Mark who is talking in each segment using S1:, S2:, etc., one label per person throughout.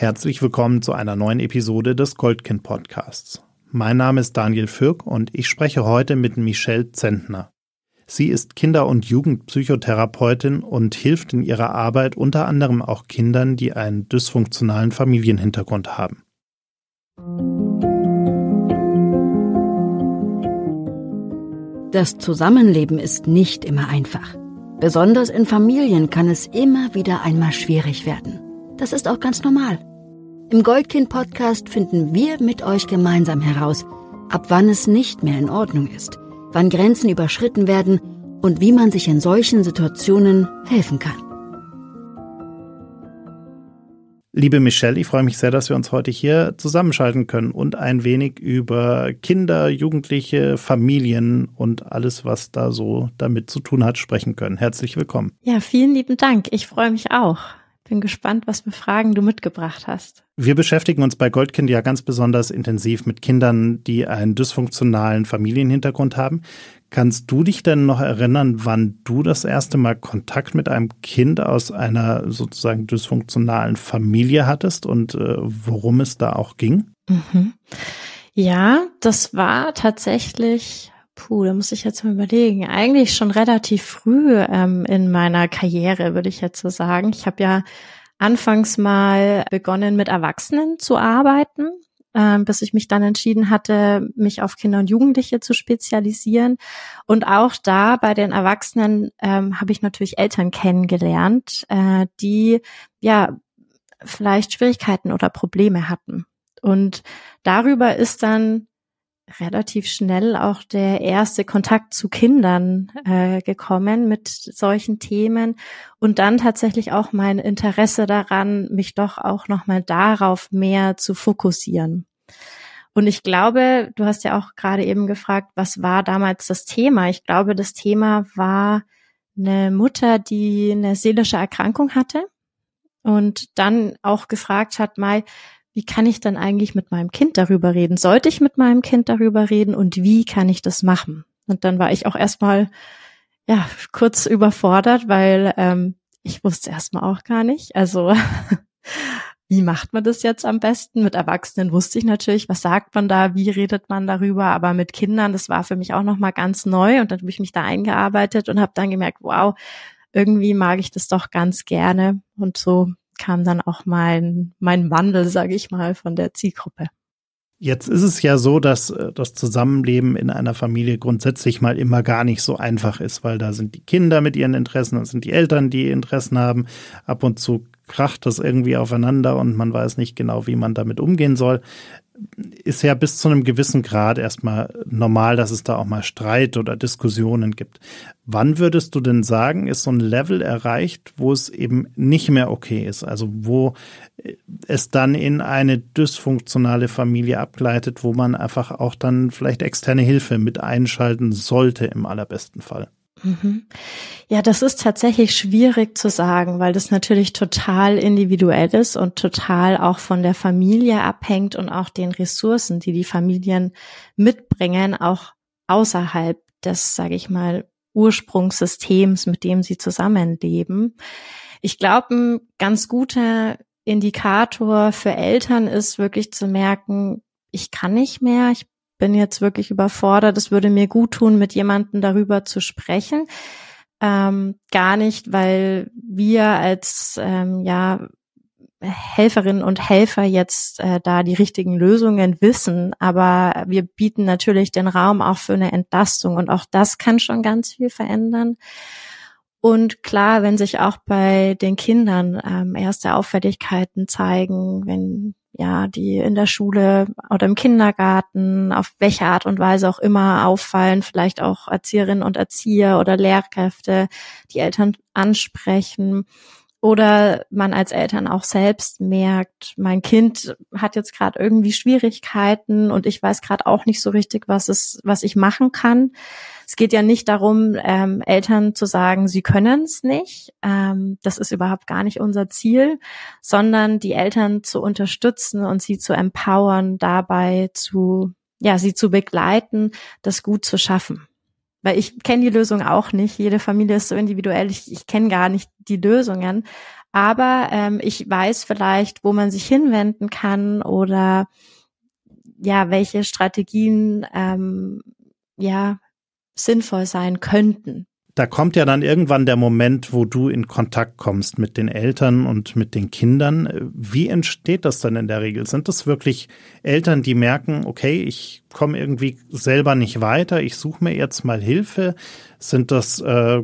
S1: Herzlich willkommen zu einer neuen Episode des Goldkind Podcasts. Mein Name ist Daniel Fürk und ich spreche heute mit Michelle Zentner. Sie ist Kinder- und Jugendpsychotherapeutin und hilft in ihrer Arbeit unter anderem auch Kindern, die einen dysfunktionalen Familienhintergrund haben.
S2: Das Zusammenleben ist nicht immer einfach. Besonders in Familien kann es immer wieder einmal schwierig werden. Das ist auch ganz normal. Im Goldkind-Podcast finden wir mit euch gemeinsam heraus, ab wann es nicht mehr in Ordnung ist, wann Grenzen überschritten werden und wie man sich in solchen Situationen helfen kann.
S1: Liebe Michelle, ich freue mich sehr, dass wir uns heute hier zusammenschalten können und ein wenig über Kinder, Jugendliche, Familien und alles, was da so damit zu tun hat, sprechen können. Herzlich willkommen.
S3: Ja, vielen lieben Dank. Ich freue mich auch. Bin gespannt, was für Fragen du mitgebracht hast.
S1: Wir beschäftigen uns bei Goldkind ja ganz besonders intensiv mit Kindern, die einen dysfunktionalen Familienhintergrund haben. Kannst du dich denn noch erinnern, wann du das erste Mal Kontakt mit einem Kind aus einer sozusagen dysfunktionalen Familie hattest und äh, worum es da auch ging?
S3: Mhm. Ja, das war tatsächlich, puh, da muss ich jetzt mal überlegen, eigentlich schon relativ früh ähm, in meiner Karriere, würde ich jetzt so sagen. Ich habe ja anfangs mal begonnen, mit Erwachsenen zu arbeiten ähm, bis ich mich dann entschieden hatte, mich auf Kinder und Jugendliche zu spezialisieren. Und auch da bei den Erwachsenen ähm, habe ich natürlich Eltern kennengelernt, äh, die ja vielleicht Schwierigkeiten oder Probleme hatten. Und darüber ist dann relativ schnell auch der erste Kontakt zu Kindern äh, gekommen mit solchen Themen und dann tatsächlich auch mein Interesse daran, mich doch auch nochmal darauf mehr zu fokussieren. Und ich glaube, du hast ja auch gerade eben gefragt, was war damals das Thema? Ich glaube, das Thema war eine Mutter, die eine seelische Erkrankung hatte und dann auch gefragt hat, Mai, wie kann ich dann eigentlich mit meinem Kind darüber reden? Sollte ich mit meinem Kind darüber reden und wie kann ich das machen? Und dann war ich auch erstmal ja kurz überfordert, weil ähm, ich wusste erstmal auch gar nicht. Also wie macht man das jetzt am besten? Mit Erwachsenen wusste ich natürlich, was sagt man da, wie redet man darüber, aber mit Kindern, das war für mich auch nochmal ganz neu und dann habe ich mich da eingearbeitet und habe dann gemerkt, wow, irgendwie mag ich das doch ganz gerne und so kam dann auch mein, mein Wandel, sage ich mal, von der Zielgruppe.
S1: Jetzt ist es ja so, dass äh, das Zusammenleben in einer Familie grundsätzlich mal immer gar nicht so einfach ist, weil da sind die Kinder mit ihren Interessen, da sind die Eltern, die Interessen haben. Ab und zu kracht das irgendwie aufeinander und man weiß nicht genau, wie man damit umgehen soll ist ja bis zu einem gewissen Grad erstmal normal, dass es da auch mal Streit oder Diskussionen gibt. Wann würdest du denn sagen, ist so ein Level erreicht, wo es eben nicht mehr okay ist? Also wo es dann in eine dysfunktionale Familie abgleitet, wo man einfach auch dann vielleicht externe Hilfe mit einschalten sollte im allerbesten Fall?
S3: Mhm. Ja, das ist tatsächlich schwierig zu sagen, weil das natürlich total individuell ist und total auch von der Familie abhängt und auch den Ressourcen, die die Familien mitbringen, auch außerhalb des, sage ich mal, Ursprungssystems, mit dem sie zusammenleben. Ich glaube, ein ganz guter Indikator für Eltern ist wirklich zu merken, ich kann nicht mehr, ich bin jetzt wirklich überfordert. Es würde mir gut tun, mit jemandem darüber zu sprechen. Ähm, gar nicht, weil wir als ähm, ja Helferinnen und Helfer jetzt äh, da die richtigen Lösungen wissen, aber wir bieten natürlich den Raum auch für eine Entlastung und auch das kann schon ganz viel verändern. Und klar, wenn sich auch bei den Kindern ähm, erste Auffälligkeiten zeigen, wenn ja, die in der Schule oder im Kindergarten, auf welche Art und Weise auch immer auffallen, vielleicht auch Erzieherinnen und Erzieher oder Lehrkräfte, die Eltern ansprechen oder man als Eltern auch selbst merkt, mein Kind hat jetzt gerade irgendwie Schwierigkeiten und ich weiß gerade auch nicht so richtig, was es, was ich machen kann. Es geht ja nicht darum, ähm, Eltern zu sagen, sie können es nicht. Ähm, das ist überhaupt gar nicht unser Ziel, sondern die Eltern zu unterstützen und sie zu empowern, dabei zu, ja, sie zu begleiten, das gut zu schaffen weil ich kenne die Lösung auch nicht. Jede Familie ist so individuell. Ich, ich kenne gar nicht die Lösungen. Aber ähm, ich weiß vielleicht, wo man sich hinwenden kann oder ja, welche Strategien ähm, ja sinnvoll sein könnten.
S1: Da kommt ja dann irgendwann der Moment, wo du in Kontakt kommst mit den Eltern und mit den Kindern. Wie entsteht das dann in der Regel? Sind das wirklich Eltern, die merken, okay, ich komme irgendwie selber nicht weiter, ich suche mir jetzt mal Hilfe? Sind das äh,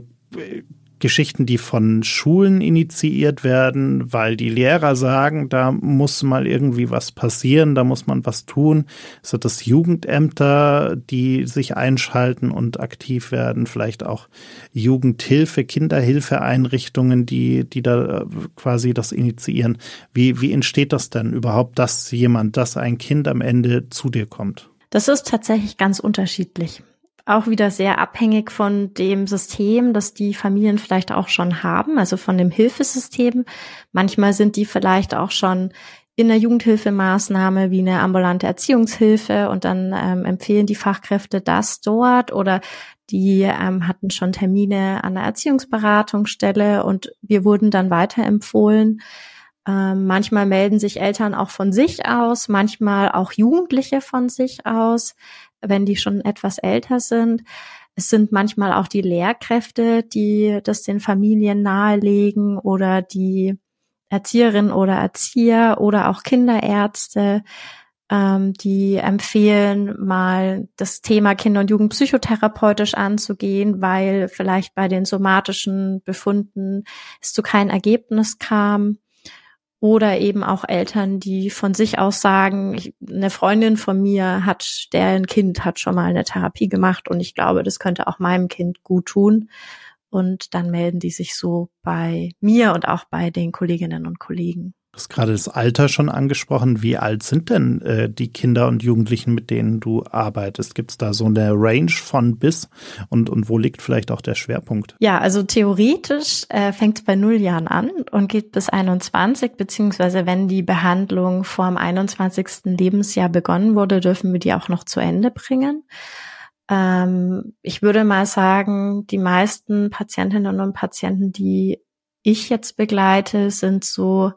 S1: Geschichten, die von Schulen initiiert werden, weil die Lehrer sagen, da muss mal irgendwie was passieren, da muss man was tun. Sind das Jugendämter, die sich einschalten und aktiv werden, vielleicht auch Jugendhilfe, Kinderhilfeeinrichtungen, die, die da äh, quasi das initiieren. Wie, wie entsteht das denn überhaupt, dass jemand, dass ein Kind am Ende zu dir kommt?
S3: Das ist tatsächlich ganz unterschiedlich auch wieder sehr abhängig von dem System, das die Familien vielleicht auch schon haben, also von dem Hilfesystem. Manchmal sind die vielleicht auch schon in der Jugendhilfemaßnahme wie eine ambulante Erziehungshilfe und dann ähm, empfehlen die Fachkräfte das dort oder die ähm, hatten schon Termine an der Erziehungsberatungsstelle und wir wurden dann weiterempfohlen. Ähm, manchmal melden sich Eltern auch von sich aus, manchmal auch Jugendliche von sich aus wenn die schon etwas älter sind. Es sind manchmal auch die Lehrkräfte, die das den Familien nahelegen oder die Erzieherinnen oder Erzieher oder auch Kinderärzte, ähm, die empfehlen, mal das Thema Kinder- und Jugendpsychotherapeutisch anzugehen, weil vielleicht bei den somatischen Befunden es zu kein Ergebnis kam. Oder eben auch Eltern, die von sich aus sagen, eine Freundin von mir hat, deren Kind hat schon mal eine Therapie gemacht und ich glaube, das könnte auch meinem Kind gut tun. Und dann melden die sich so bei mir und auch bei den Kolleginnen und Kollegen.
S1: Hast gerade das Alter schon angesprochen. Wie alt sind denn äh, die Kinder und Jugendlichen, mit denen du arbeitest? Gibt es da so eine Range von bis und, und wo liegt vielleicht auch der Schwerpunkt?
S3: Ja, also theoretisch äh, fängt es bei null Jahren an und geht bis 21, beziehungsweise wenn die Behandlung vor dem 21. Lebensjahr begonnen wurde, dürfen wir die auch noch zu Ende bringen. Ähm, ich würde mal sagen, die meisten Patientinnen und Patienten, die ich jetzt begleite, sind so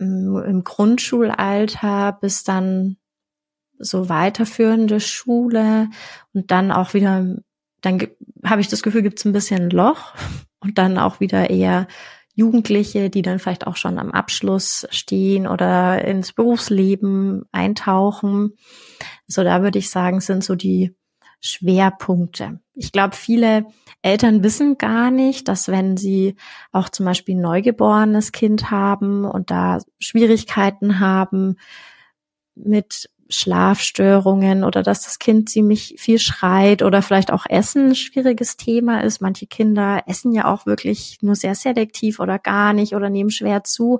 S3: im Grundschulalter bis dann so weiterführende Schule und dann auch wieder, dann habe ich das Gefühl, gibt es ein bisschen Loch und dann auch wieder eher Jugendliche, die dann vielleicht auch schon am Abschluss stehen oder ins Berufsleben eintauchen. So, da würde ich sagen, sind so die Schwerpunkte. Ich glaube, viele Eltern wissen gar nicht, dass wenn sie auch zum Beispiel ein neugeborenes Kind haben und da Schwierigkeiten haben mit Schlafstörungen oder dass das Kind ziemlich viel schreit oder vielleicht auch Essen ein schwieriges Thema ist. Manche Kinder essen ja auch wirklich nur sehr selektiv oder gar nicht oder nehmen schwer zu.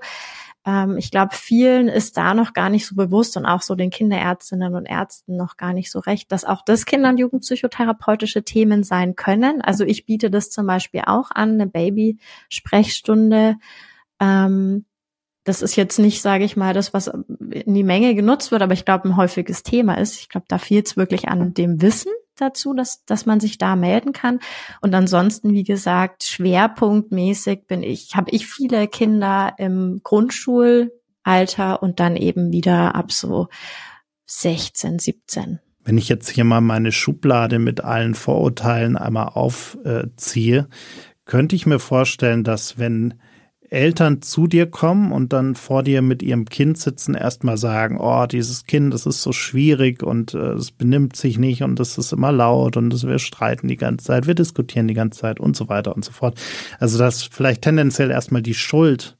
S3: Ähm, ich glaube, vielen ist da noch gar nicht so bewusst und auch so den Kinderärztinnen und Ärzten noch gar nicht so recht, dass auch das Kinder- und Jugendpsychotherapeutische Themen sein können. Also ich biete das zum Beispiel auch an, eine Babysprechstunde. Ähm, das ist jetzt nicht, sage ich mal, das, was in die Menge genutzt wird, aber ich glaube, ein häufiges Thema ist. Ich glaube, da fehlt es wirklich an dem Wissen dazu, dass, dass man sich da melden kann. Und ansonsten, wie gesagt, schwerpunktmäßig bin ich, habe ich viele Kinder im Grundschulalter und dann eben wieder ab so 16, 17.
S1: Wenn ich jetzt hier mal meine Schublade mit allen Vorurteilen einmal aufziehe, könnte ich mir vorstellen, dass wenn Eltern zu dir kommen und dann vor dir mit ihrem Kind sitzen, erstmal sagen, oh, dieses Kind, das ist so schwierig und äh, es benimmt sich nicht und es ist immer laut und wir streiten die ganze Zeit, wir diskutieren die ganze Zeit und so weiter und so fort. Also dass vielleicht tendenziell erstmal die Schuld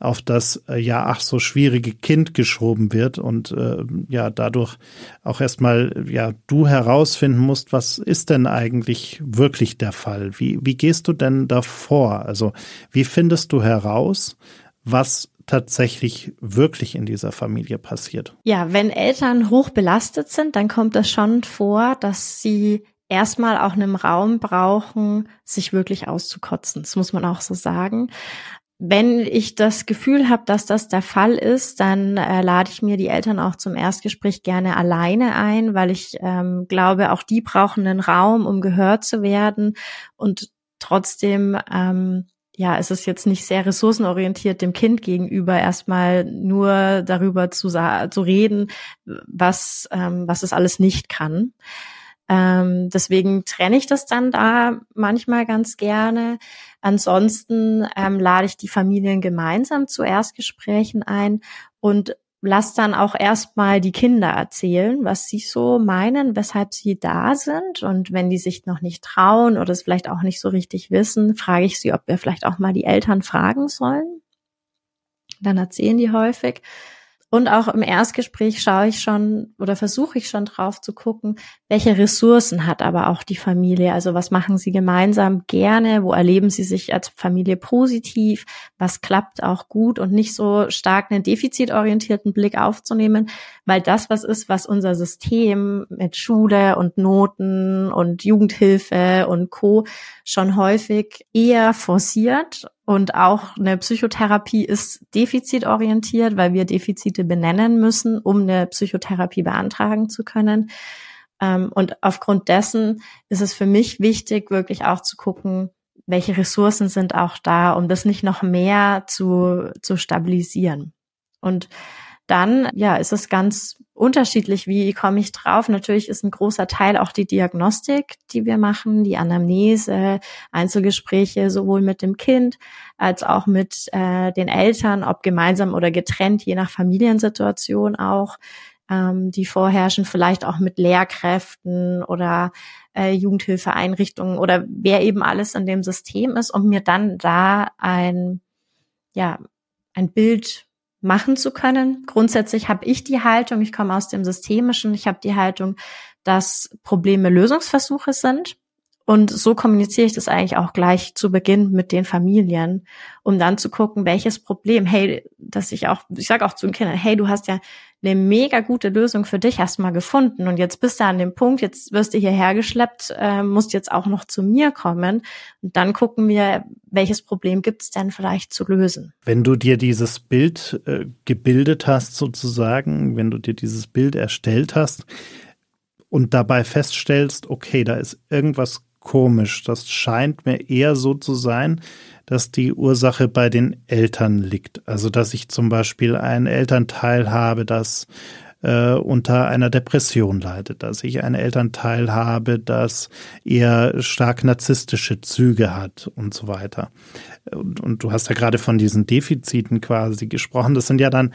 S1: auf das äh, ja ach so schwierige Kind geschoben wird und äh, ja dadurch auch erstmal ja du herausfinden musst, was ist denn eigentlich wirklich der Fall? Wie wie gehst du denn davor? Also wie findest du heraus, was tatsächlich wirklich in dieser Familie passiert?
S3: Ja, wenn Eltern hoch belastet sind, dann kommt es schon vor, dass sie erstmal auch einen Raum brauchen, sich wirklich auszukotzen. Das muss man auch so sagen wenn ich das Gefühl habe, dass das der Fall ist, dann äh, lade ich mir die Eltern auch zum Erstgespräch gerne alleine ein, weil ich ähm, glaube, auch die brauchen einen Raum, um gehört zu werden und trotzdem ähm, ja, es ist jetzt nicht sehr ressourcenorientiert dem Kind gegenüber erstmal nur darüber zu, zu reden, was, ähm, was es alles nicht kann. Ähm, deswegen trenne ich das dann da manchmal ganz gerne. Ansonsten ähm, lade ich die Familien gemeinsam zu Erstgesprächen ein und lass dann auch erstmal die Kinder erzählen, was sie so meinen, weshalb sie da sind. Und wenn die sich noch nicht trauen oder es vielleicht auch nicht so richtig wissen, frage ich sie, ob wir vielleicht auch mal die Eltern fragen sollen. Dann erzählen die häufig. Und auch im Erstgespräch schaue ich schon oder versuche ich schon drauf zu gucken, welche Ressourcen hat aber auch die Familie. Also was machen sie gemeinsam gerne? Wo erleben sie sich als Familie positiv? Was klappt auch gut und nicht so stark einen defizitorientierten Blick aufzunehmen, weil das was ist, was unser System mit Schule und Noten und Jugendhilfe und Co schon häufig eher forciert und auch eine Psychotherapie ist defizitorientiert, weil wir Defizite benennen müssen, um eine Psychotherapie beantragen zu können. Ähm, und aufgrund dessen ist es für mich wichtig, wirklich auch zu gucken, welche Ressourcen sind auch da, um das nicht noch mehr zu, zu stabilisieren. Und dann, ja, ist es ganz unterschiedlich, wie komme ich drauf. Natürlich ist ein großer Teil auch die Diagnostik, die wir machen, die Anamnese, Einzelgespräche sowohl mit dem Kind als auch mit äh, den Eltern, ob gemeinsam oder getrennt, je nach Familiensituation auch, ähm, die vorherrschen, vielleicht auch mit Lehrkräften oder äh, Jugendhilfeeinrichtungen oder wer eben alles in dem System ist, um mir dann da ein, ja, ein Bild machen zu können. Grundsätzlich habe ich die Haltung, ich komme aus dem Systemischen, ich habe die Haltung, dass Probleme Lösungsversuche sind. Und so kommuniziere ich das eigentlich auch gleich zu Beginn mit den Familien, um dann zu gucken, welches Problem, hey, dass ich auch, ich sage auch zu den Kindern, hey, du hast ja eine mega gute Lösung für dich erstmal gefunden und jetzt bist du an dem Punkt, jetzt wirst du hierher geschleppt, äh, musst jetzt auch noch zu mir kommen und dann gucken wir, welches Problem gibt es denn vielleicht zu lösen.
S1: Wenn du dir dieses Bild äh, gebildet hast sozusagen, wenn du dir dieses Bild erstellt hast und dabei feststellst, okay, da ist irgendwas komisch. Das scheint mir eher so zu sein, dass die Ursache bei den Eltern liegt. Also dass ich zum Beispiel einen Elternteil habe, das äh, unter einer Depression leidet, dass ich einen Elternteil habe, das eher stark narzisstische Züge hat und so weiter. Und, und du hast ja gerade von diesen Defiziten quasi gesprochen. Das sind ja dann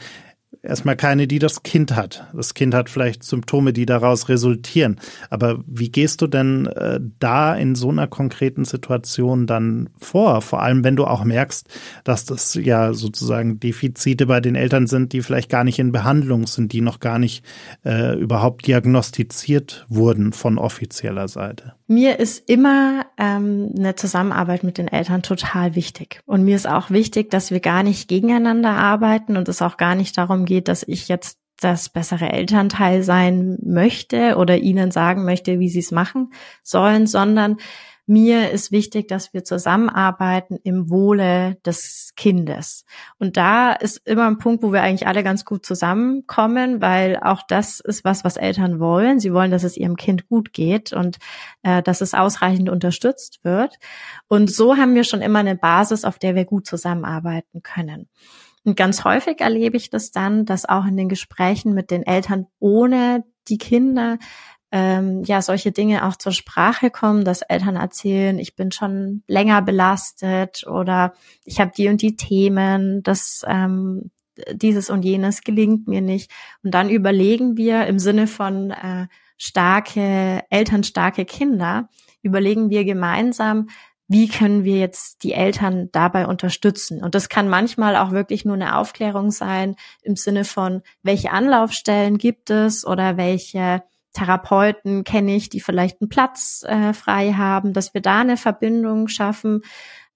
S1: erstmal keine, die das Kind hat. Das Kind hat vielleicht Symptome, die daraus resultieren. Aber wie gehst du denn äh, da in so einer konkreten Situation dann vor? Vor allem, wenn du auch merkst, dass das ja sozusagen Defizite bei den Eltern sind, die vielleicht gar nicht in Behandlung sind, die noch gar nicht äh, überhaupt diagnostiziert wurden von offizieller Seite.
S3: Mir ist immer ähm, eine Zusammenarbeit mit den Eltern total wichtig. Und mir ist auch wichtig, dass wir gar nicht gegeneinander arbeiten und es auch gar nicht darum geht, dass ich jetzt das bessere Elternteil sein möchte oder ihnen sagen möchte, wie sie es machen sollen, sondern mir ist wichtig, dass wir zusammenarbeiten im Wohle des Kindes. Und da ist immer ein Punkt, wo wir eigentlich alle ganz gut zusammenkommen, weil auch das ist was, was Eltern wollen. Sie wollen, dass es ihrem Kind gut geht und äh, dass es ausreichend unterstützt wird. Und so haben wir schon immer eine Basis, auf der wir gut zusammenarbeiten können. Und ganz häufig erlebe ich das dann, dass auch in den Gesprächen mit den Eltern ohne die Kinder ähm, ja solche Dinge auch zur Sprache kommen, dass Eltern erzählen, ich bin schon länger belastet oder ich habe die und die Themen, dass ähm, dieses und jenes gelingt mir nicht. Und dann überlegen wir im Sinne von äh, starke Eltern, starke Kinder, überlegen wir gemeinsam, wie können wir jetzt die Eltern dabei unterstützen? Und das kann manchmal auch wirklich nur eine Aufklärung sein im Sinne von, welche Anlaufstellen gibt es oder welche Therapeuten kenne ich, die vielleicht einen Platz äh, frei haben, dass wir da eine Verbindung schaffen,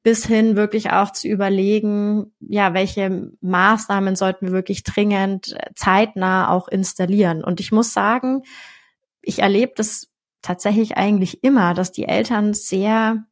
S3: bis hin wirklich auch zu überlegen, ja, welche Maßnahmen sollten wir wirklich dringend äh, zeitnah auch installieren. Und ich muss sagen, ich erlebe das tatsächlich eigentlich immer, dass die Eltern sehr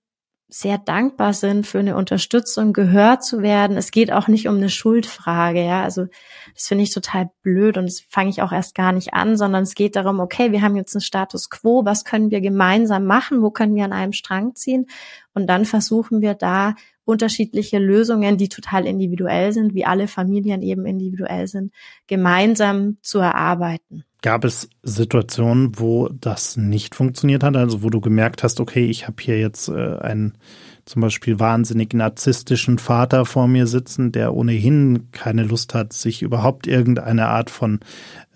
S3: sehr dankbar sind für eine Unterstützung, gehört zu werden. Es geht auch nicht um eine Schuldfrage, ja. Also das finde ich total blöd und das fange ich auch erst gar nicht an, sondern es geht darum, okay, wir haben jetzt einen Status quo, was können wir gemeinsam machen, wo können wir an einem Strang ziehen? Und dann versuchen wir da unterschiedliche Lösungen, die total individuell sind, wie alle Familien eben individuell sind, gemeinsam zu erarbeiten.
S1: Gab es Situationen, wo das nicht funktioniert hat? Also wo du gemerkt hast, okay, ich habe hier jetzt äh, einen zum Beispiel wahnsinnig narzisstischen Vater vor mir sitzen, der ohnehin keine Lust hat, sich überhaupt irgendeine Art von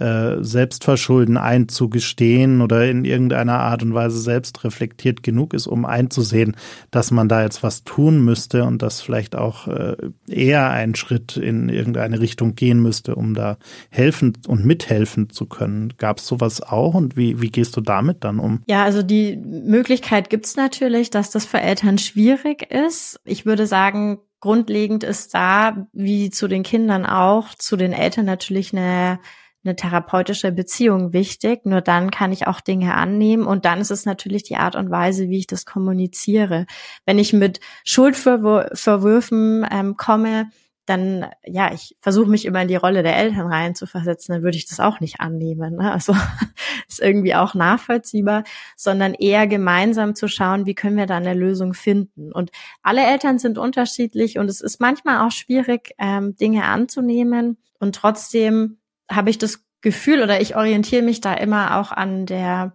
S1: äh, Selbstverschulden einzugestehen oder in irgendeiner Art und Weise selbst reflektiert genug ist, um einzusehen, dass man da jetzt was tun müsste und dass vielleicht auch äh, eher ein Schritt in irgendeine Richtung gehen müsste, um da helfen und mithelfen zu können. Gab es sowas auch und wie, wie gehst du damit dann um?
S3: Ja, also die Möglichkeit gibt es natürlich, dass das für Eltern schwierig ist. Ich würde sagen, grundlegend ist da, wie zu den Kindern auch, zu den Eltern natürlich eine eine therapeutische Beziehung wichtig. Nur dann kann ich auch Dinge annehmen und dann ist es natürlich die Art und Weise, wie ich das kommuniziere. Wenn ich mit Schuldverwürfen ähm, komme, dann, ja, ich versuche mich immer in die Rolle der Eltern reinzuversetzen, dann würde ich das auch nicht annehmen. Ne? Also ist irgendwie auch nachvollziehbar, sondern eher gemeinsam zu schauen, wie können wir da eine Lösung finden. Und alle Eltern sind unterschiedlich und es ist manchmal auch schwierig, ähm, Dinge anzunehmen und trotzdem habe ich das Gefühl oder ich orientiere mich da immer auch an der,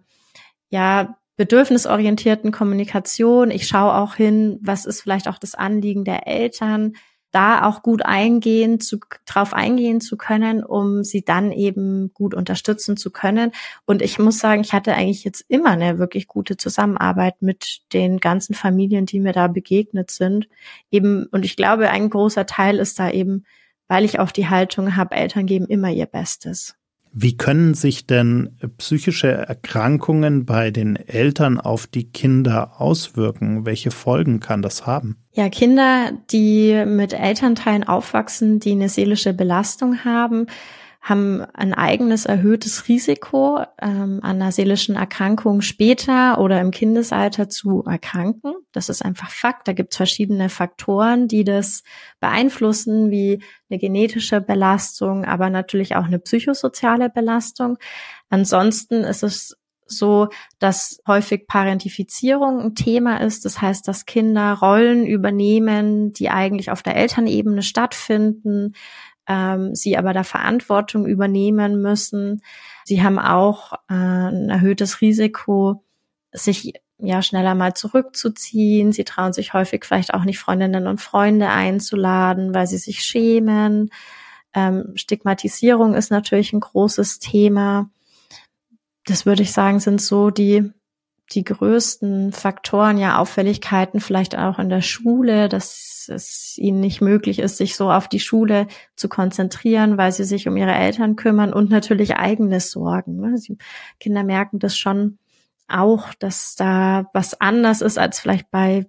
S3: ja, bedürfnisorientierten Kommunikation. Ich schaue auch hin, was ist vielleicht auch das Anliegen der Eltern, da auch gut eingehen zu, drauf eingehen zu können, um sie dann eben gut unterstützen zu können. Und ich muss sagen, ich hatte eigentlich jetzt immer eine wirklich gute Zusammenarbeit mit den ganzen Familien, die mir da begegnet sind. Eben, und ich glaube, ein großer Teil ist da eben weil ich auch die Haltung habe, Eltern geben immer ihr Bestes.
S1: Wie können sich denn psychische Erkrankungen bei den Eltern auf die Kinder auswirken? Welche Folgen kann das haben?
S3: Ja, Kinder, die mit Elternteilen aufwachsen, die eine seelische Belastung haben, haben ein eigenes erhöhtes Risiko, ähm, an einer seelischen Erkrankung später oder im Kindesalter zu erkranken. Das ist einfach Fakt. Da gibt es verschiedene Faktoren, die das beeinflussen, wie eine genetische Belastung, aber natürlich auch eine psychosoziale Belastung. Ansonsten ist es so, dass häufig Parentifizierung ein Thema ist. Das heißt, dass Kinder Rollen übernehmen, die eigentlich auf der Elternebene stattfinden, ähm, sie aber da Verantwortung übernehmen müssen. Sie haben auch äh, ein erhöhtes Risiko, sich ja schneller mal zurückzuziehen. Sie trauen sich häufig vielleicht auch nicht Freundinnen und Freunde einzuladen, weil sie sich schämen. Ähm, Stigmatisierung ist natürlich ein großes Thema. Das würde ich sagen, sind so die die größten Faktoren, ja Auffälligkeiten vielleicht auch in der Schule, dass es ihnen nicht möglich ist, sich so auf die Schule zu konzentrieren, weil sie sich um ihre Eltern kümmern und natürlich eigene Sorgen. Ne? Kinder merken das schon auch, dass da was anders ist als vielleicht bei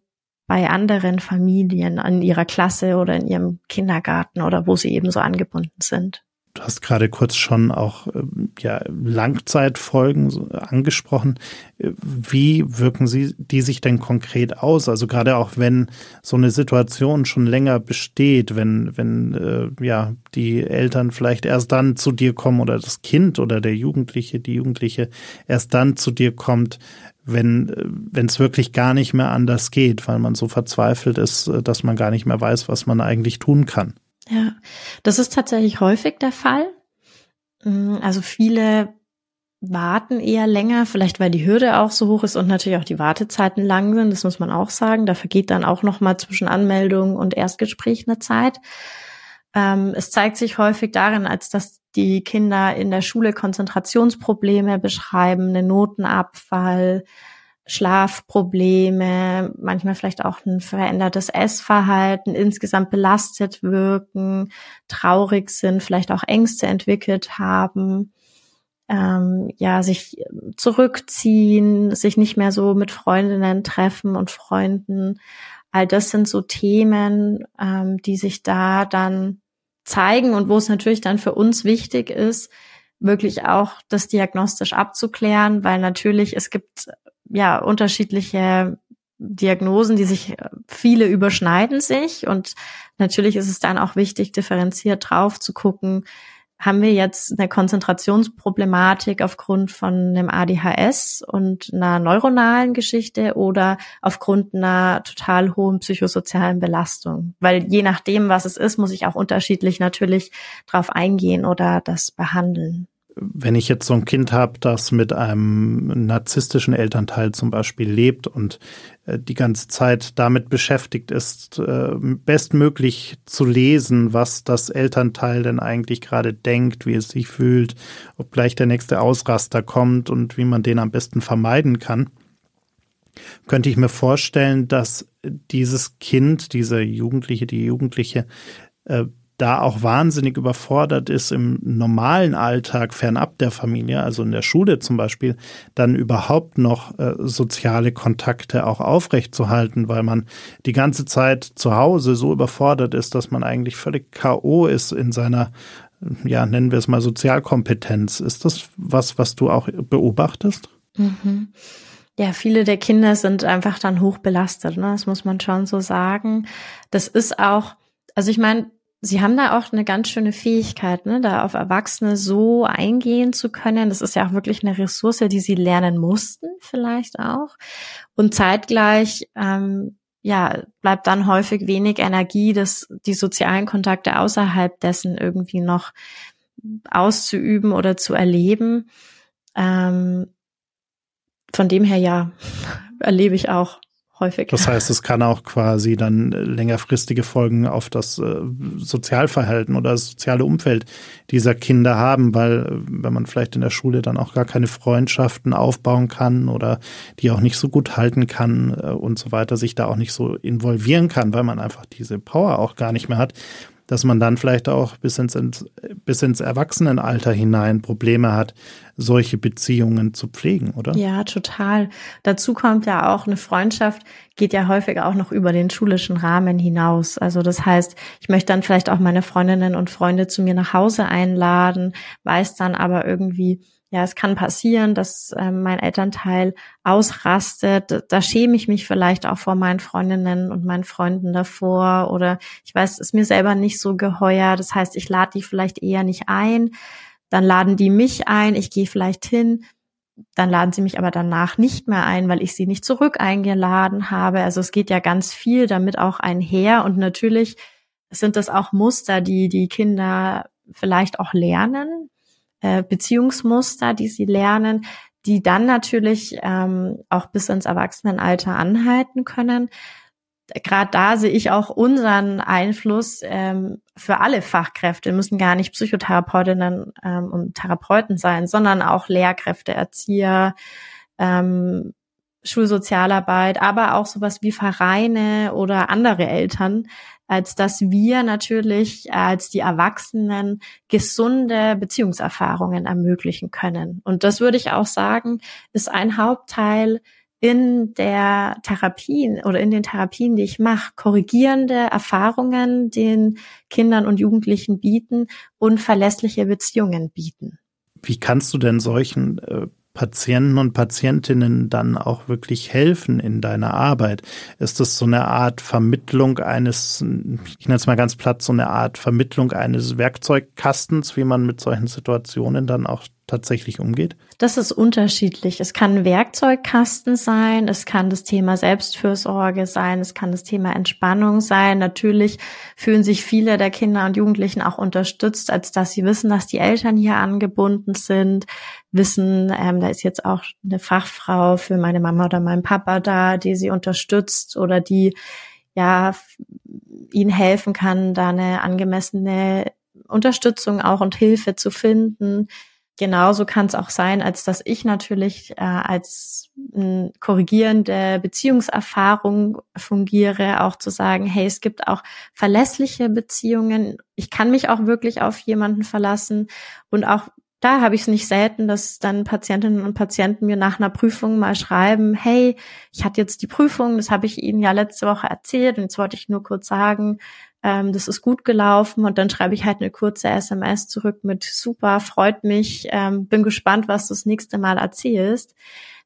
S3: bei anderen Familien an ihrer Klasse oder in ihrem Kindergarten oder wo sie eben so angebunden sind.
S1: Du hast gerade kurz schon auch ähm, ja, Langzeitfolgen angesprochen. Wie wirken sie die sich denn konkret aus? Also gerade auch wenn so eine Situation schon länger besteht, wenn wenn äh, ja die Eltern vielleicht erst dann zu dir kommen oder das Kind oder der Jugendliche, die Jugendliche erst dann zu dir kommt, wenn äh, es wirklich gar nicht mehr anders geht, weil man so verzweifelt ist, äh, dass man gar nicht mehr weiß, was man eigentlich tun kann.
S3: Ja, das ist tatsächlich häufig der Fall. Mm, also viele warten eher länger, vielleicht weil die Hürde auch so hoch ist und natürlich auch die Wartezeiten lang sind, das muss man auch sagen. Da vergeht dann auch noch mal zwischen Anmeldung und Erstgespräch eine Zeit. Ähm, es zeigt sich häufig darin, als dass die Kinder in der Schule Konzentrationsprobleme beschreiben, einen Notenabfall, Schlafprobleme, manchmal vielleicht auch ein verändertes Essverhalten, insgesamt belastet wirken, traurig sind, vielleicht auch Ängste entwickelt haben, ähm, ja, sich zurückziehen, sich nicht mehr so mit Freundinnen treffen und Freunden. All das sind so Themen, ähm, die sich da dann zeigen und wo es natürlich dann für uns wichtig ist, wirklich auch das diagnostisch abzuklären, weil natürlich es gibt ja unterschiedliche Diagnosen, die sich, äh, viele überschneiden sich und natürlich ist es dann auch wichtig, differenziert drauf zu gucken, haben wir jetzt eine Konzentrationsproblematik aufgrund von einem ADHS und einer neuronalen Geschichte oder aufgrund einer total hohen psychosozialen Belastung? Weil je nachdem, was es ist, muss ich auch unterschiedlich natürlich drauf eingehen oder das behandeln
S1: wenn ich jetzt so ein Kind habe, das mit einem narzisstischen Elternteil zum Beispiel lebt und äh, die ganze Zeit damit beschäftigt ist, äh, bestmöglich zu lesen, was das Elternteil denn eigentlich gerade denkt, wie es sich fühlt, ob gleich der nächste Ausraster kommt und wie man den am besten vermeiden kann, könnte ich mir vorstellen, dass dieses Kind, dieser Jugendliche, die Jugendliche, äh, da auch wahnsinnig überfordert ist im normalen Alltag fernab der Familie, also in der Schule zum Beispiel, dann überhaupt noch äh, soziale Kontakte auch aufrechtzuerhalten, weil man die ganze Zeit zu Hause so überfordert ist, dass man eigentlich völlig K.O. ist in seiner, ja, nennen wir es mal Sozialkompetenz. Ist das was, was du auch beobachtest?
S3: Mhm. Ja, viele der Kinder sind einfach dann hoch belastet, ne? das muss man schon so sagen. Das ist auch, also ich meine, Sie haben da auch eine ganz schöne Fähigkeit, ne, da auf Erwachsene so eingehen zu können. Das ist ja auch wirklich eine Ressource, die sie lernen mussten, vielleicht auch. Und zeitgleich, ähm, ja, bleibt dann häufig wenig Energie, das, die sozialen Kontakte außerhalb dessen irgendwie noch auszuüben oder zu erleben. Ähm, von dem her ja, erlebe ich auch häufig.
S1: Das heißt, es kann auch quasi dann längerfristige Folgen auf das äh, Sozialverhalten oder das soziale Umfeld dieser Kinder haben, weil äh, wenn man vielleicht in der Schule dann auch gar keine Freundschaften aufbauen kann oder die auch nicht so gut halten kann äh, und so weiter, sich da auch nicht so involvieren kann, weil man einfach diese Power auch gar nicht mehr hat, dass man dann vielleicht auch bis ins, bis ins Erwachsenenalter hinein Probleme hat, solche Beziehungen zu pflegen, oder?
S3: Ja, total. Dazu kommt ja auch eine Freundschaft, geht ja häufig auch noch über den schulischen Rahmen hinaus. Also das heißt, ich möchte dann vielleicht auch meine Freundinnen und Freunde zu mir nach Hause einladen, weiß dann aber irgendwie, ja, es kann passieren, dass äh, mein Elternteil ausrastet. Da schäme ich mich vielleicht auch vor meinen Freundinnen und meinen Freunden davor. Oder ich weiß, es ist mir selber nicht so geheuer. Das heißt, ich lade die vielleicht eher nicht ein. Dann laden die mich ein. Ich gehe vielleicht hin. Dann laden sie mich aber danach nicht mehr ein, weil ich sie nicht zurück eingeladen habe. Also es geht ja ganz viel damit auch einher. Und natürlich sind das auch Muster, die die Kinder vielleicht auch lernen äh, Beziehungsmuster, die sie lernen, die dann natürlich ähm, auch bis ins Erwachsenenalter anhalten können. Gerade da sehe ich auch unseren Einfluss ähm, für alle Fachkräfte, müssen gar nicht Psychotherapeutinnen ähm, und Therapeuten sein, sondern auch Lehrkräfte, Erzieher, ähm, Schulsozialarbeit, aber auch sowas wie Vereine oder andere Eltern, als dass wir natürlich als die Erwachsenen gesunde Beziehungserfahrungen ermöglichen können. Und das würde ich auch sagen, ist ein Hauptteil in der Therapien oder in den Therapien, die ich mache, korrigierende Erfahrungen den Kindern und Jugendlichen bieten und verlässliche Beziehungen bieten.
S1: Wie kannst du denn solchen äh, Patienten und Patientinnen dann auch wirklich helfen in deiner Arbeit? Ist das so eine Art Vermittlung eines, ich nenne es mal ganz platt, so eine Art Vermittlung eines Werkzeugkastens, wie man mit solchen Situationen dann auch tatsächlich umgeht?
S3: Das ist unterschiedlich. Es kann ein Werkzeugkasten sein, es kann das Thema Selbstfürsorge sein, es kann das Thema Entspannung sein. Natürlich fühlen sich viele der Kinder und Jugendlichen auch unterstützt, als dass sie wissen, dass die Eltern hier angebunden sind, wissen, ähm, da ist jetzt auch eine Fachfrau für meine Mama oder meinen Papa da, die sie unterstützt oder die ja ihnen helfen kann, da eine angemessene Unterstützung auch und Hilfe zu finden genauso kann es auch sein, als dass ich natürlich äh, als äh, korrigierende Beziehungserfahrung fungiere, auch zu sagen, hey, es gibt auch verlässliche Beziehungen. Ich kann mich auch wirklich auf jemanden verlassen und auch da habe ich es nicht selten, dass dann Patientinnen und Patienten mir nach einer Prüfung mal schreiben, hey, ich hatte jetzt die Prüfung, das habe ich Ihnen ja letzte Woche erzählt und jetzt wollte ich nur kurz sagen, ähm, das ist gut gelaufen und dann schreibe ich halt eine kurze SMS zurück mit super, freut mich, ähm, bin gespannt, was du das nächste Mal erzählst.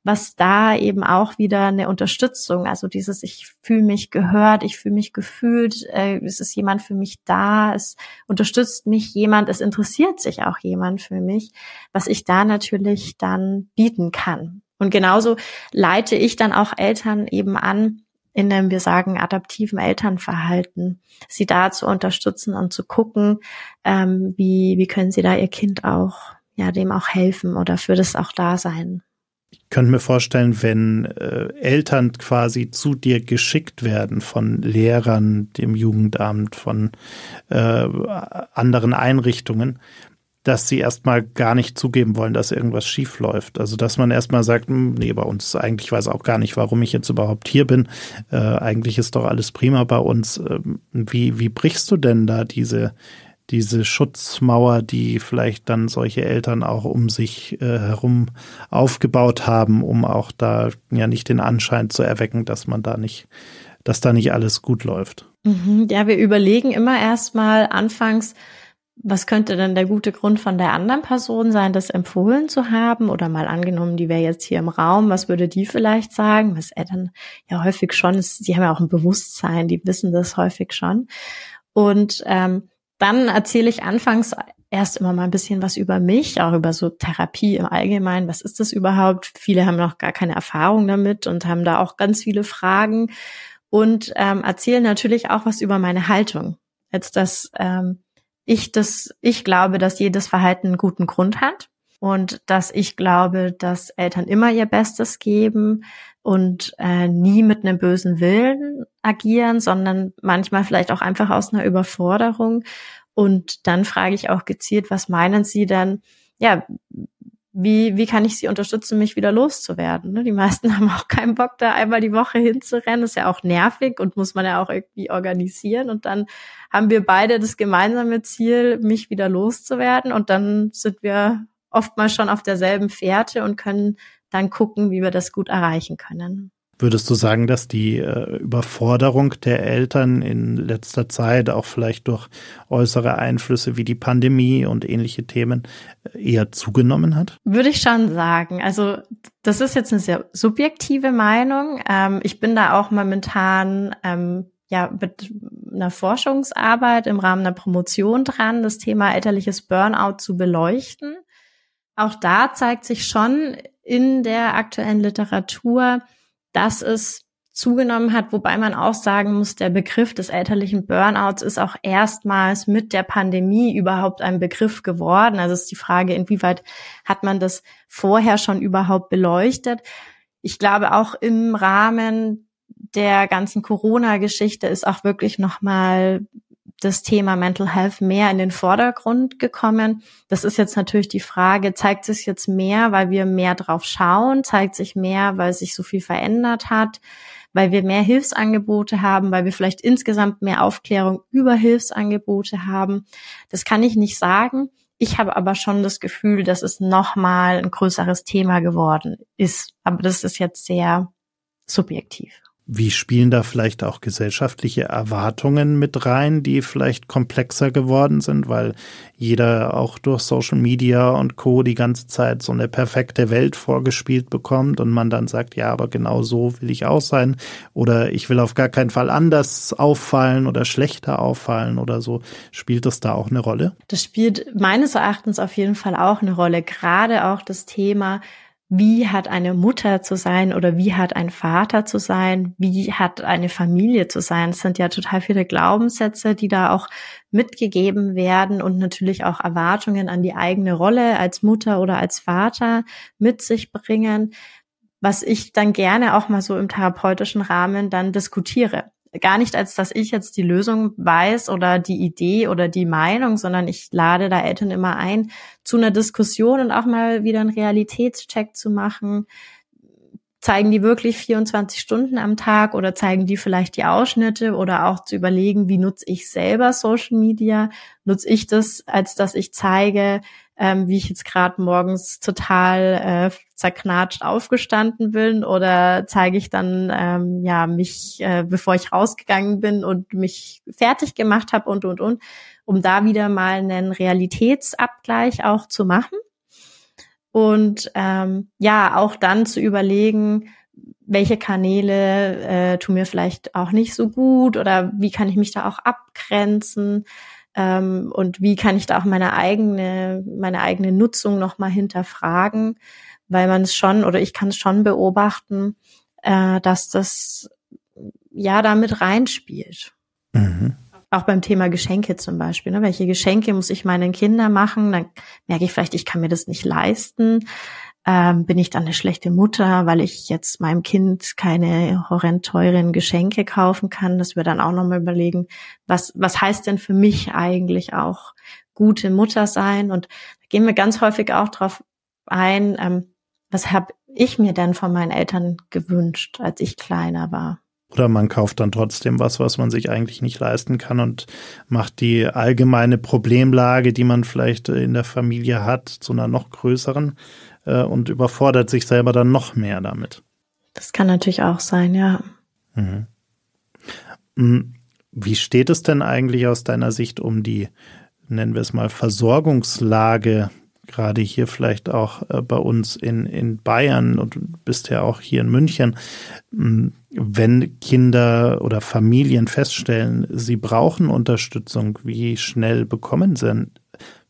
S3: was da eben auch wieder eine Unterstützung, also dieses, ich fühle mich gehört, ich fühle mich gefühlt, äh, es ist jemand für mich da, es unterstützt mich jemand, es interessiert sich auch jemand für mich, was ich da natürlich dann bieten kann. Und genauso leite ich dann auch Eltern eben an, in einem, wir sagen, adaptiven Elternverhalten, sie da zu unterstützen und zu gucken, ähm, wie, wie können sie da ihr Kind auch, ja, dem auch helfen oder für das auch da sein.
S1: Ich könnte mir vorstellen, wenn äh, Eltern quasi zu dir geschickt werden von Lehrern, dem Jugendamt, von äh, anderen Einrichtungen, dass sie erstmal gar nicht zugeben wollen, dass irgendwas schief läuft. Also dass man erstmal sagt, hm, nee, bei uns eigentlich weiß auch gar nicht, warum ich jetzt überhaupt hier bin. Äh, eigentlich ist doch alles prima bei uns. Ähm, wie, wie brichst du denn da diese, diese Schutzmauer, die vielleicht dann solche Eltern auch um sich äh, herum aufgebaut haben, um auch da ja nicht den Anschein zu erwecken, dass man da nicht, dass da nicht alles gut läuft?
S3: Mhm, ja, wir überlegen immer erstmal anfangs, was könnte denn der gute Grund von der anderen Person sein, das empfohlen zu haben? Oder mal angenommen, die wäre jetzt hier im Raum, was würde die vielleicht sagen? Was er dann ja häufig schon ist, die haben ja auch ein Bewusstsein, die wissen das häufig schon. Und ähm, dann erzähle ich anfangs erst immer mal ein bisschen was über mich, auch über so Therapie im Allgemeinen. Was ist das überhaupt? Viele haben noch gar keine Erfahrung damit und haben da auch ganz viele Fragen und ähm, erzählen natürlich auch was über meine Haltung. Jetzt das ähm, ich das, ich glaube, dass jedes Verhalten einen guten Grund hat und dass ich glaube, dass Eltern immer ihr Bestes geben und äh, nie mit einem bösen Willen agieren, sondern manchmal vielleicht auch einfach aus einer Überforderung. Und dann frage ich auch gezielt, was meinen Sie denn? Ja, wie, wie kann ich sie unterstützen, mich wieder loszuwerden? Ne? Die meisten haben auch keinen Bock, da einmal die Woche hinzurennen. Ist ja auch nervig und muss man ja auch irgendwie organisieren. Und dann haben wir beide das gemeinsame Ziel, mich wieder loszuwerden. Und dann sind wir oftmals schon auf derselben Fährte und können dann gucken, wie wir das gut erreichen können.
S1: Würdest du sagen, dass die äh, Überforderung der Eltern in letzter Zeit auch vielleicht durch äußere Einflüsse wie die Pandemie und ähnliche Themen äh, eher zugenommen hat?
S3: Würde ich schon sagen. Also das ist jetzt eine sehr subjektive Meinung. Ähm, ich bin da auch momentan ähm, ja mit einer Forschungsarbeit im Rahmen der Promotion dran, das Thema elterliches Burnout zu beleuchten. Auch da zeigt sich schon in der aktuellen Literatur, dass es zugenommen hat, wobei man auch sagen muss, der Begriff des elterlichen Burnouts ist auch erstmals mit der Pandemie überhaupt ein Begriff geworden. Also ist die Frage, inwieweit hat man das vorher schon überhaupt beleuchtet? Ich glaube, auch im Rahmen der ganzen Corona-Geschichte ist auch wirklich nochmal das Thema Mental Health mehr in den Vordergrund gekommen. Das ist jetzt natürlich die Frage, zeigt sich jetzt mehr, weil wir mehr drauf schauen, zeigt sich mehr, weil sich so viel verändert hat, weil wir mehr Hilfsangebote haben, weil wir vielleicht insgesamt mehr Aufklärung über Hilfsangebote haben. Das kann ich nicht sagen. Ich habe aber schon das Gefühl, dass es nochmal ein größeres Thema geworden ist. Aber das ist jetzt sehr subjektiv.
S1: Wie spielen da vielleicht auch gesellschaftliche Erwartungen mit rein, die vielleicht komplexer geworden sind, weil jeder auch durch Social Media und Co. die ganze Zeit so eine perfekte Welt vorgespielt bekommt und man dann sagt, ja, aber genau so will ich auch sein oder ich will auf gar keinen Fall anders auffallen oder schlechter auffallen oder so. Spielt das da auch eine Rolle?
S3: Das spielt meines Erachtens auf jeden Fall auch eine Rolle. Gerade auch das Thema, wie hat eine Mutter zu sein oder wie hat ein Vater zu sein, wie hat eine Familie zu sein. Es sind ja total viele Glaubenssätze, die da auch mitgegeben werden und natürlich auch Erwartungen an die eigene Rolle als Mutter oder als Vater mit sich bringen, was ich dann gerne auch mal so im therapeutischen Rahmen dann diskutiere gar nicht als, dass ich jetzt die Lösung weiß oder die Idee oder die Meinung, sondern ich lade da Eltern immer ein, zu einer Diskussion und auch mal wieder einen Realitätscheck zu machen. Zeigen die wirklich 24 Stunden am Tag oder zeigen die vielleicht die Ausschnitte oder auch zu überlegen, wie nutze ich selber Social Media? Nutze ich das, als dass ich zeige, ähm, wie ich jetzt gerade morgens total äh, zerknatscht aufgestanden bin oder zeige ich dann ähm, ja mich, äh, bevor ich rausgegangen bin und mich fertig gemacht habe und und und, um da wieder mal einen Realitätsabgleich auch zu machen. Und ähm, ja, auch dann zu überlegen, welche Kanäle äh, tun mir vielleicht auch nicht so gut oder wie kann ich mich da auch abgrenzen ähm, und wie kann ich da auch meine eigene meine eigene Nutzung noch mal hinterfragen, weil man es schon oder ich kann es schon beobachten, äh, dass das ja damit reinspielt. Mhm. Auch beim Thema Geschenke zum Beispiel. Ne? Welche Geschenke muss ich meinen Kindern machen? Dann merke ich vielleicht, ich kann mir das nicht leisten. Ähm, bin ich dann eine schlechte Mutter, weil ich jetzt meinem Kind keine horrend teuren Geschenke kaufen kann, dass wir dann auch nochmal überlegen, was, was heißt denn für mich eigentlich auch gute Mutter sein? Und da gehen wir ganz häufig auch drauf ein, ähm, was habe ich mir denn von meinen Eltern gewünscht, als ich kleiner war?
S1: Oder man kauft dann trotzdem was, was man sich eigentlich nicht leisten kann und macht die allgemeine Problemlage, die man vielleicht in der Familie hat, zu einer noch größeren äh, und überfordert sich selber dann noch mehr damit.
S3: Das kann natürlich auch sein, ja. Mhm.
S1: Mm, wie steht es denn eigentlich aus deiner Sicht um die, nennen wir es mal, Versorgungslage, gerade hier vielleicht auch äh, bei uns in, in Bayern und du bist ja auch hier in München, mm, wenn Kinder oder Familien feststellen, sie brauchen Unterstützung, wie schnell bekommen sie,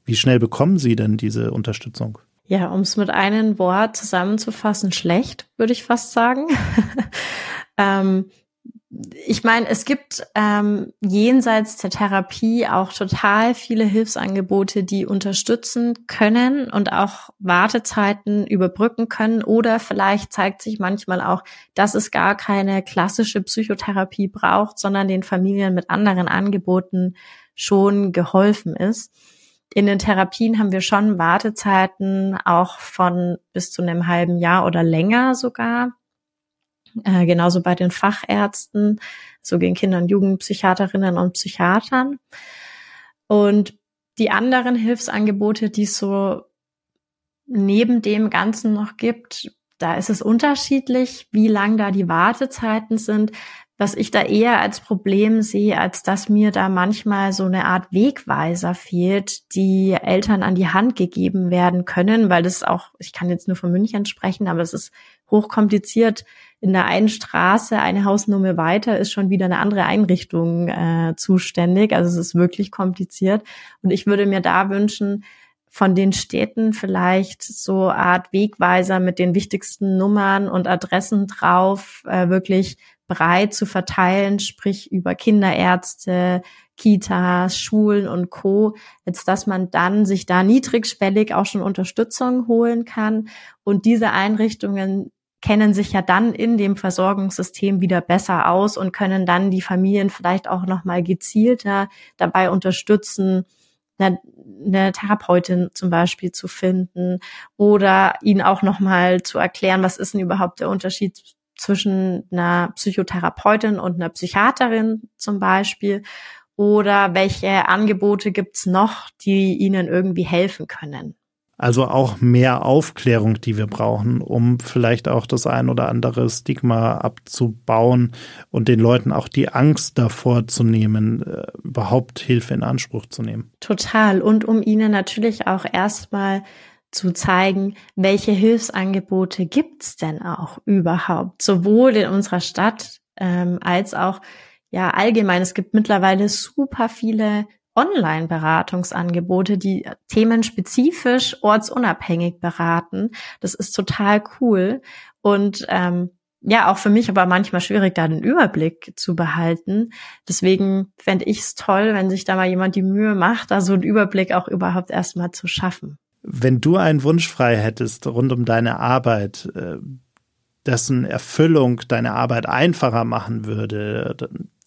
S1: wie schnell bekommen sie denn diese Unterstützung?
S3: Ja, um es mit einem Wort zusammenzufassen, schlecht, würde ich fast sagen. ähm, ich meine, es gibt ähm, jenseits der Therapie auch total viele Hilfsangebote, die unterstützen können und auch Wartezeiten überbrücken können. Oder vielleicht zeigt sich manchmal auch, dass es gar keine klassische Psychotherapie braucht, sondern den Familien mit anderen Angeboten schon geholfen ist in den Therapien haben wir schon Wartezeiten auch von bis zu einem halben Jahr oder länger sogar. Äh, genauso bei den Fachärzten, so gegen Kinder- und Jugendpsychiaterinnen und Psychiatern. Und die anderen Hilfsangebote, die es so neben dem Ganzen noch gibt, da ist es unterschiedlich, wie lang da die Wartezeiten sind was ich da eher als Problem sehe, als dass mir da manchmal so eine Art Wegweiser fehlt, die Eltern an die Hand gegeben werden können, weil das auch, ich kann jetzt nur von München sprechen, aber es ist hochkompliziert. In der einen Straße, eine Hausnummer weiter, ist schon wieder eine andere Einrichtung äh, zuständig. Also es ist wirklich kompliziert. Und ich würde mir da wünschen, von den Städten vielleicht so Art Wegweiser mit den wichtigsten Nummern und Adressen drauf, äh, wirklich breit zu verteilen, sprich über Kinderärzte, Kitas, Schulen und Co., als dass man dann sich da niedrigschwellig auch schon Unterstützung holen kann. Und diese Einrichtungen kennen sich ja dann in dem Versorgungssystem wieder besser aus und können dann die Familien vielleicht auch noch mal gezielter dabei unterstützen, eine, Therapeutin zum Beispiel zu finden oder ihnen auch noch mal zu erklären, was ist denn überhaupt der Unterschied zwischen einer Psychotherapeutin und einer Psychiaterin zum Beispiel? Oder welche Angebote gibt's noch, die Ihnen irgendwie helfen können?
S1: Also auch mehr Aufklärung, die wir brauchen, um vielleicht auch das ein oder andere Stigma abzubauen und den Leuten auch die Angst davor zu nehmen, äh, überhaupt Hilfe in Anspruch zu nehmen.
S3: Total. Und um ihnen natürlich auch erstmal zu zeigen, welche Hilfsangebote gibt's denn auch überhaupt, sowohl in unserer Stadt ähm, als auch ja allgemein. Es gibt mittlerweile super viele Online-Beratungsangebote, die themenspezifisch ortsunabhängig beraten. Das ist total cool und ähm, ja, auch für mich aber manchmal schwierig, da den Überblick zu behalten. Deswegen fände ich es toll, wenn sich da mal jemand die Mühe macht, da so einen Überblick auch überhaupt erstmal zu schaffen.
S1: Wenn du einen Wunsch frei hättest rund um deine Arbeit, äh, dessen Erfüllung deine Arbeit einfacher machen würde,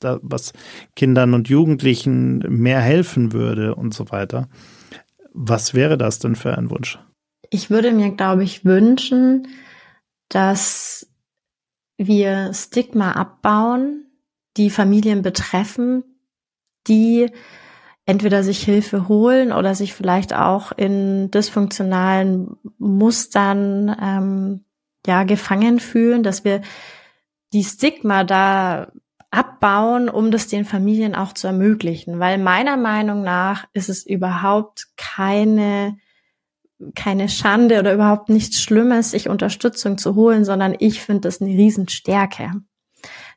S1: was Kindern und Jugendlichen mehr helfen würde und so weiter, was wäre das denn für ein Wunsch?
S3: Ich würde mir, glaube ich, wünschen, dass wir Stigma abbauen, die Familien betreffen, die entweder sich Hilfe holen oder sich vielleicht auch in dysfunktionalen Mustern ähm, ja gefangen fühlen, dass wir die Stigma da abbauen, um das den Familien auch zu ermöglichen. Weil meiner Meinung nach ist es überhaupt keine keine Schande oder überhaupt nichts Schlimmes, sich Unterstützung zu holen, sondern ich finde das eine Riesenstärke.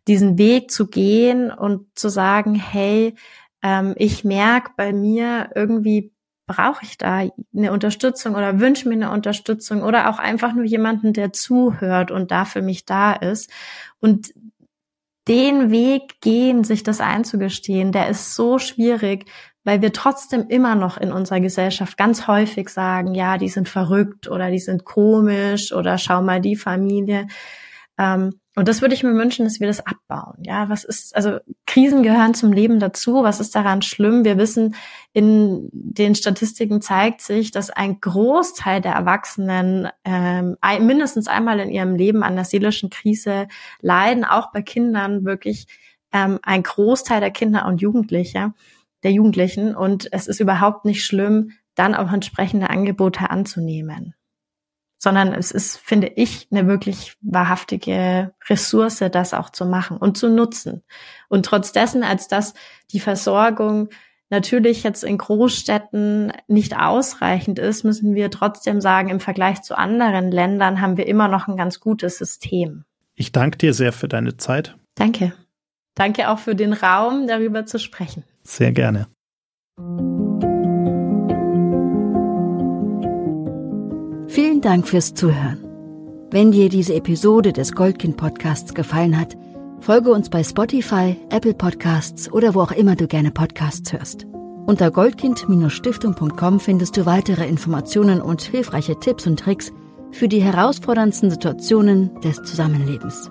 S3: Diesen Weg zu gehen und zu sagen, hey, ähm, ich merke bei mir irgendwie brauche ich da eine Unterstützung oder wünsche mir eine Unterstützung oder auch einfach nur jemanden, der zuhört und da für mich da ist. Und den Weg gehen, sich das einzugestehen, der ist so schwierig, weil wir trotzdem immer noch in unserer Gesellschaft ganz häufig sagen, ja, die sind verrückt oder die sind komisch oder schau mal die Familie. Ähm, und das würde ich mir wünschen, dass wir das abbauen. Ja, was ist, also Krisen gehören zum Leben dazu. Was ist daran schlimm? Wir wissen, in den Statistiken zeigt sich, dass ein Großteil der Erwachsenen ähm, mindestens einmal in ihrem Leben an der seelischen Krise leiden, auch bei Kindern wirklich ähm, ein Großteil der Kinder und Jugendliche, der Jugendlichen. Und es ist überhaupt nicht schlimm, dann auch entsprechende Angebote anzunehmen sondern es ist, finde ich, eine wirklich wahrhaftige Ressource, das auch zu machen und zu nutzen. Und trotz dessen, als dass die Versorgung natürlich jetzt in Großstädten nicht ausreichend ist, müssen wir trotzdem sagen, im Vergleich zu anderen Ländern haben wir immer noch ein ganz gutes System.
S1: Ich danke dir sehr für deine Zeit.
S3: Danke. Danke auch für den Raum, darüber zu sprechen.
S1: Sehr gerne.
S2: Vielen Dank fürs Zuhören. Wenn dir diese Episode des Goldkind Podcasts gefallen hat, folge uns bei Spotify, Apple Podcasts oder wo auch immer du gerne Podcasts hörst. Unter goldkind-stiftung.com findest du weitere Informationen und hilfreiche Tipps und Tricks für die herausforderndsten Situationen des Zusammenlebens.